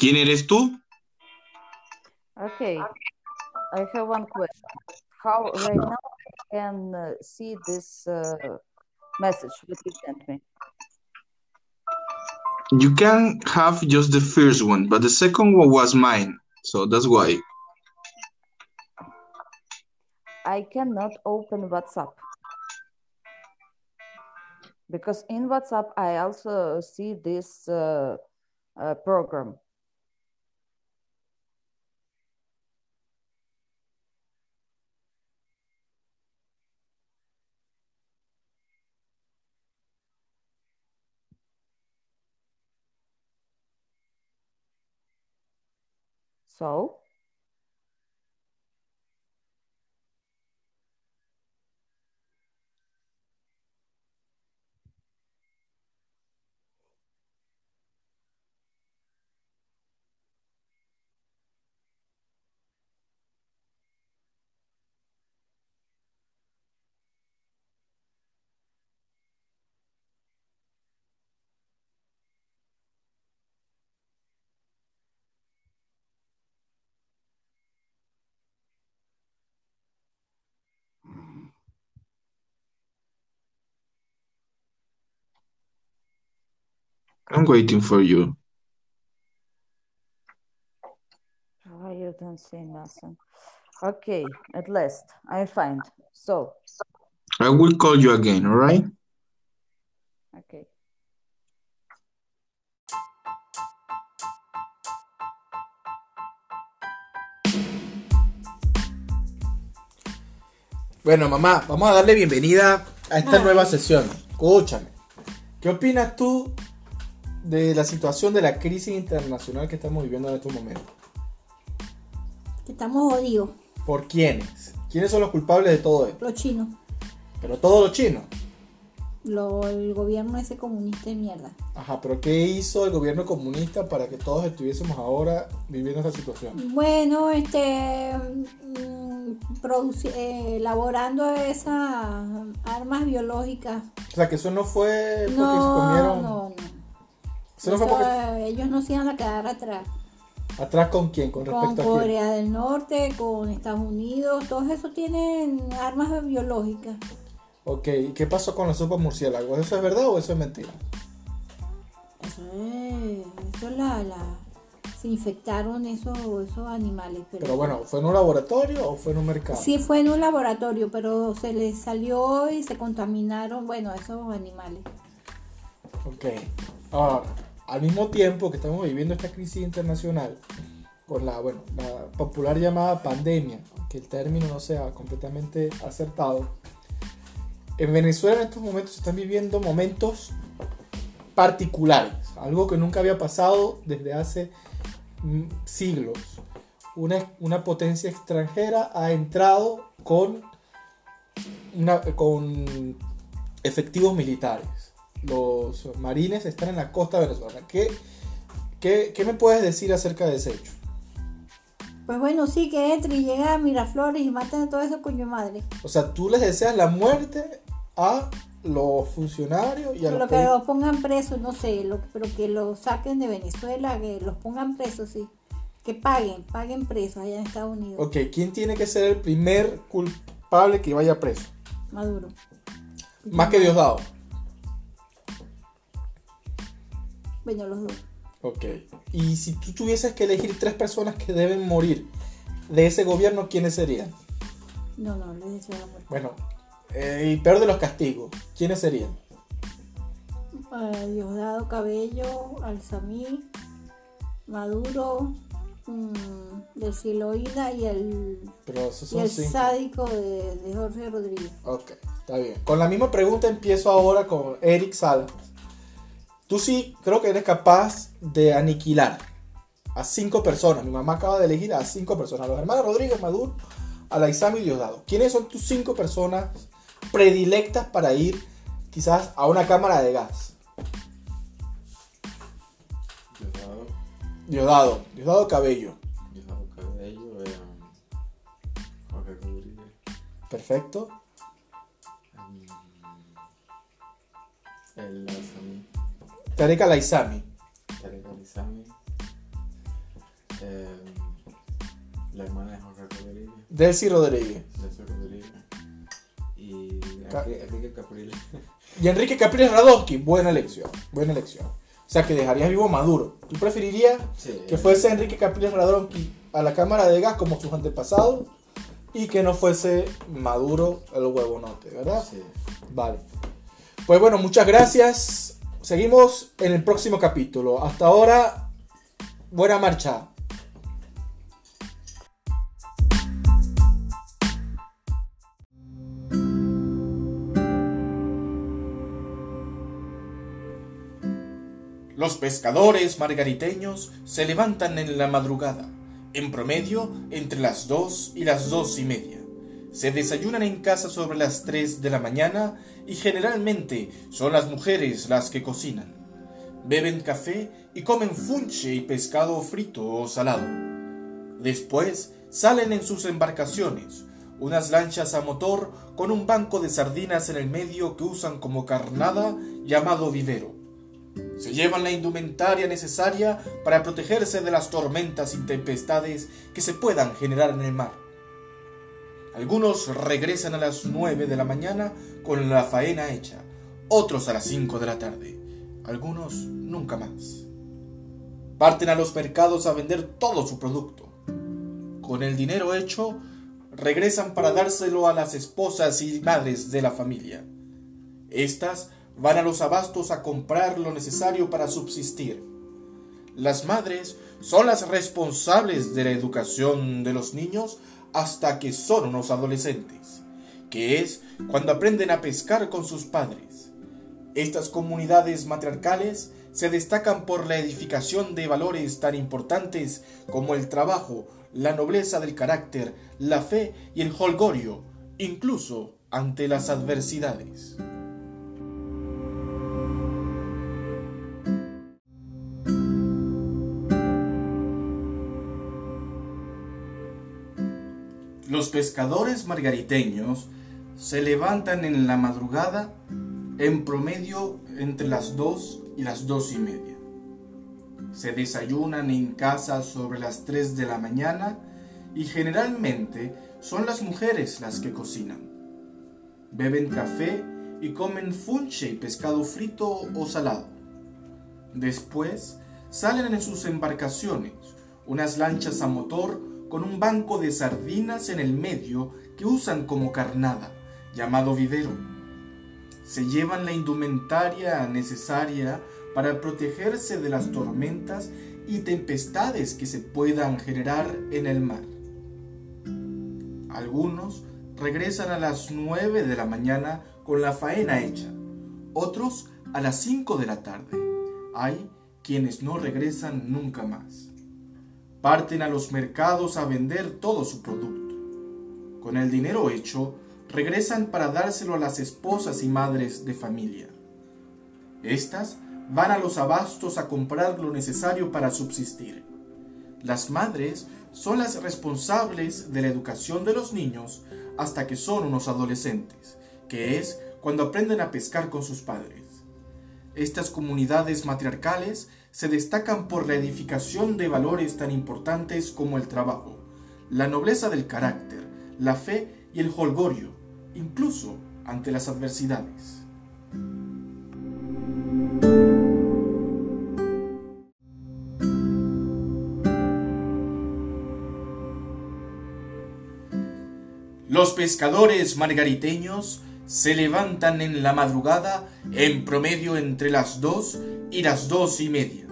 ¿Quién eres tú? Okay, I have one question. How right now I can uh, see this uh, message that you sent me? You can have just the first one, but the second one was mine, so that's why. I cannot open WhatsApp because in WhatsApp I also see this uh, uh, program. So, I'm waiting for you. oh, you don't see nothing. Okay, at last I find. So, I will call you again, all right? okay. Bueno, mamá, vamos a darle bienvenida a esta nueva sesión. Escúchame. ¿Qué opinas tú de la situación de la crisis internacional que estamos viviendo en estos momentos? Que estamos jodidos, ¿Por quiénes? ¿Quiénes son los culpables de todo esto? los chinos. Pero todos los chinos. Lo, el gobierno ese comunista de mierda. Ajá, pero ¿qué hizo el gobierno comunista para que todos estuviésemos ahora viviendo esta situación? Bueno, este. mm, eh, elaborando esas armas biológicas. O sea, que eso no fue porque se No, comieron... no, no. Eso no fue Eso, porque... ellos no se iban a quedar atrás. ¿Atrás con quién? ¿Con Con respecto a quién? Corea del Norte, con Estados Unidos, todos esos tienen armas biológicas. Ok, ¿y qué pasó con la sopa murciélago? ¿Eso es verdad o eso es mentira? Eso es, eso es la, la, se infectaron esos, esos animales. Pero, Pero bueno, ¿fue en un laboratorio o fue en un mercado? sí fue en un laboratorio, pero se les salió y se contaminaron, bueno, esos animales. Ok. Ahora, al mismo tiempo que estamos viviendo esta crisis internacional, con la, bueno, la popular llamada pandemia, que el término no sea completamente acertado, en Venezuela en estos momentos se están viviendo momentos particulares, algo que nunca había pasado desde hace mm, siglos. Una, una potencia extranjera ha entrado con, con efectivos militares. Los marines están en la costa venezolana. ¿Qué, qué, qué me puedes decir acerca de ese hecho? Pues bueno, sí, que entre y llega a Miraflores y matan a todo eso coño madre. O sea, tú les deseas la muerte a los funcionarios y a Pero los que los pongan presos, no sé, lo- pero que los saquen de Venezuela, que los pongan presos, sí. Que paguen, paguen presos allá en Estados Unidos. Ok, ¿quién tiene que ser el primer culpable que vaya preso? Maduro. Más que Diosdado. Bueno, los dos. Ok. Y si tú tuvieses que elegir tres personas que deben morir de ese gobierno, ¿quiénes serían? No, no, les deseo la muerte. Bueno, eh, y peor de los castigos, ¿quiénes serían? Eh, Diosdado Cabello, Alzamí, Maduro, mm, del Siloína y el, y el sádico de, de Jorge Rodríguez. Ok, está bien. Con la misma pregunta empiezo ahora con Eric Salas. Tú sí creo que eres capaz de aniquilar a cinco personas. Mi mamá acaba de elegir a cinco personas. A los hermanos Rodríguez, Maduro, a la Isami y Diosdado. ¿Quiénes son tus cinco personas predilectas para ir quizás a una cámara de gas? Diosdado, Diosdado, Diosdado Cabello. Diosdado Cabello, eh, Jorge Rodríguez, Perfecto. mm, Tarek Alaizami. Tarek eh, la hermana de Jorge Rodríguez. Delcy Rodríguez. Delcy Rodríguez. Y Enrique Capriles. Y Enrique Capriles Radonsky. Buena elección. Buena elección. O sea, que dejarías vivo Maduro. ¿Tú preferirías que fuese Enrique Capriles Radonsky a la Cámara de Gas como sus antepasados? y que no fuese maduro el huevonote, ¿verdad? Sí. Vale. Pues bueno, muchas gracias. Seguimos en el próximo capítulo. Hasta ahora, buena marcha. Los pescadores margariteños se levantan en la madrugada, en promedio entre las dos y las dos y media. Se desayunan en casa sobre las 3 de la mañana y generalmente son las mujeres las que cocinan. Beben café y comen funche y pescado frito o salado. Después salen en sus embarcaciones, unas lanchas a motor con un banco de sardinas en el medio que usan como carnada llamado vivero. Se llevan la indumentaria necesaria para protegerse de las tormentas y tempestades que se puedan generar en el mar. Algunos regresan a las 9 de la mañana con la faena hecha, otros a las 5 de la tarde, algunos nunca más. Parten a los mercados a vender todo su producto. Con el dinero hecho, regresan para dárselo a las esposas y madres de la familia. Estas van a los abastos a comprar lo necesario para subsistir. Las madres son las responsables de la educación de los niños hasta que son unos adolescentes, que es cuando aprenden a pescar con sus padres. Estas comunidades matriarcales se destacan por la edificación de valores tan importantes como el trabajo, la nobleza del carácter, la fe y el holgorio, incluso ante las adversidades. Los pescadores margariteños se levantan en la madrugada en promedio entre las 2 y las dos y media. Se desayunan en casa sobre las 3 de la mañana y generalmente son las mujeres las que cocinan. Beben café y comen funche y pescado frito o salado. Después salen en sus embarcaciones, unas lanchas a motor con un banco de sardinas en el medio que usan como carnada, llamado vivero. Se llevan la indumentaria necesaria para protegerse de las tormentas y tempestades que se puedan generar en el mar. Algunos regresan a las 9 de la mañana con la faena hecha, otros a las 5 de la tarde. Hay quienes no regresan nunca más. Parten a los mercados a vender todo su producto. Con el dinero hecho, regresan para dárselo a las esposas y madres de familia. Estas van a los abastos a comprar lo necesario para subsistir. Las madres son las responsables de la educación de los niños hasta que son unos adolescentes, que es cuando aprenden a pescar con sus padres. Estas comunidades matriarcales se destacan por la edificación de valores tan importantes como el trabajo, la nobleza del carácter, la fe y el holgorio, incluso ante las adversidades. Los pescadores margariteños se levantan en la madrugada en promedio entre las dos y las dos y media.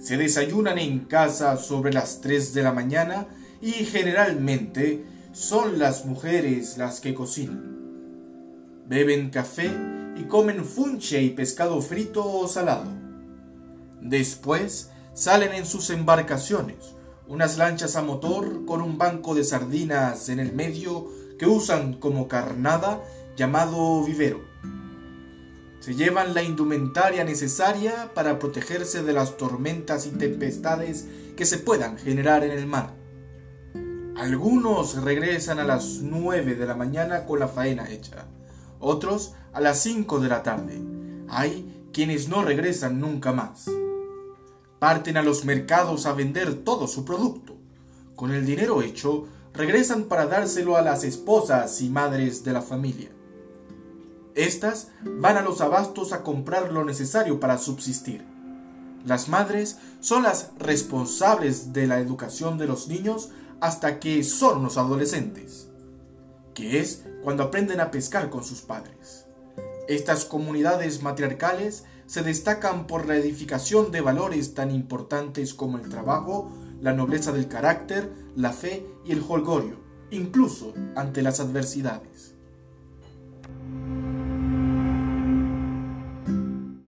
Se desayunan en casa sobre las 3 de la mañana y generalmente son las mujeres las que cocinan. Beben café y comen funche y pescado frito o salado. Después salen en sus embarcaciones, unas lanchas a motor con un banco de sardinas en el medio que usan como carnada llamado vivero. Se llevan la indumentaria necesaria para protegerse de las tormentas y tempestades que se puedan generar en el mar. Algunos regresan a las 9 de la mañana con la faena hecha, otros a las 5 de la tarde. Hay quienes no regresan nunca más. Parten a los mercados a vender todo su producto. Con el dinero hecho, regresan para dárselo a las esposas y madres de la familia. Estas van a los abastos a comprar lo necesario para subsistir. Las madres son las responsables de la educación de los niños hasta que son unos adolescentes, que es cuando aprenden a pescar con sus padres. Estas comunidades matriarcales se destacan por la edificación de valores tan importantes como el trabajo, la nobleza del carácter, la fe y el holgorio, incluso ante las adversidades.